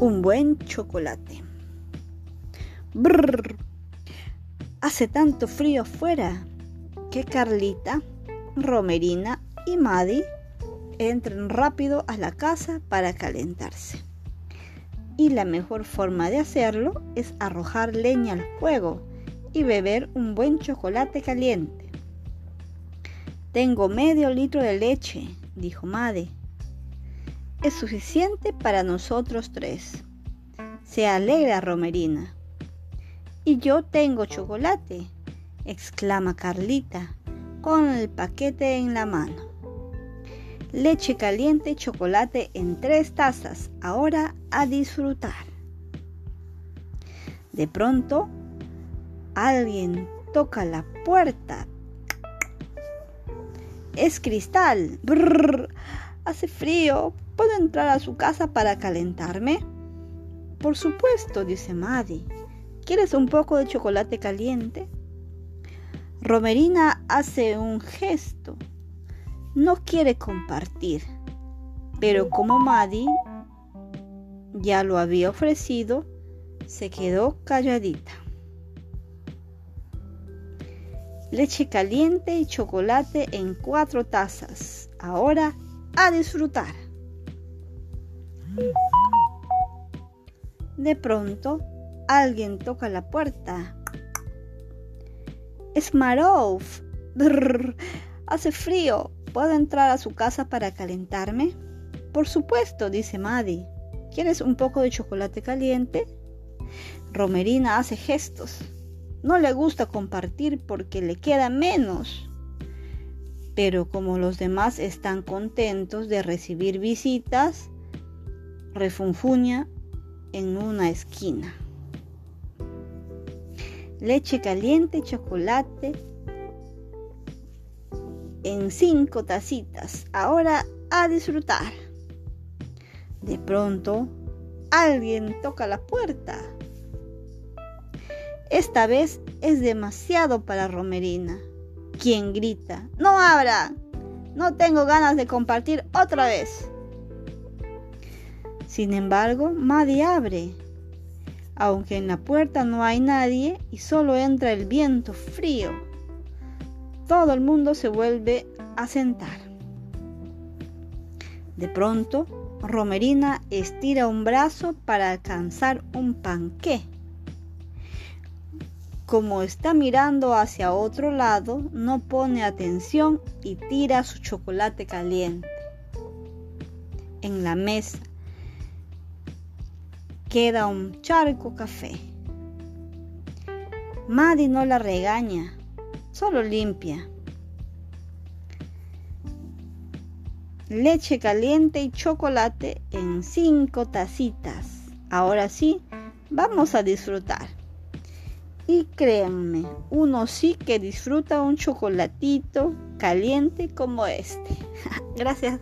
un buen chocolate. Brrr. Hace tanto frío afuera que Carlita, Romerina y Maddie entran rápido a la casa para calentarse. Y la mejor forma de hacerlo es arrojar leña al fuego y beber un buen chocolate caliente. Tengo medio litro de leche, dijo Maddie es suficiente para nosotros tres. Se alegra Romerina. Y yo tengo chocolate, exclama Carlita, con el paquete en la mano. Leche caliente y chocolate en tres tazas. Ahora a disfrutar. De pronto, alguien toca la puerta. Es cristal. Hace frío. ¿Puedo entrar a su casa para calentarme? Por supuesto, dice Maddie. ¿Quieres un poco de chocolate caliente? Romerina hace un gesto. No quiere compartir, pero como Maddie ya lo había ofrecido, se quedó calladita. Leche caliente y chocolate en cuatro tazas. Ahora a disfrutar. De pronto, alguien toca la puerta. Es Marov. hace frío. ¿Puedo entrar a su casa para calentarme? Por supuesto, dice Maddie. ¿Quieres un poco de chocolate caliente? Romerina hace gestos. No le gusta compartir porque le queda menos. Pero como los demás están contentos de recibir visitas, refunfuña en una esquina. Leche caliente chocolate en cinco tacitas. Ahora a disfrutar. De pronto, alguien toca la puerta. Esta vez es demasiado para Romerina, quien grita, ¡No abra! No tengo ganas de compartir otra vez. Sin embargo, Maddie abre, aunque en la puerta no hay nadie y solo entra el viento frío. Todo el mundo se vuelve a sentar. De pronto, Romerina estira un brazo para alcanzar un panqué. Como está mirando hacia otro lado, no pone atención y tira su chocolate caliente. En la mesa, queda un charco café. Maddie no la regaña, solo limpia. Leche caliente y chocolate en cinco tacitas. Ahora sí, vamos a disfrutar. Y créanme, uno sí que disfruta un chocolatito caliente como este. Gracias.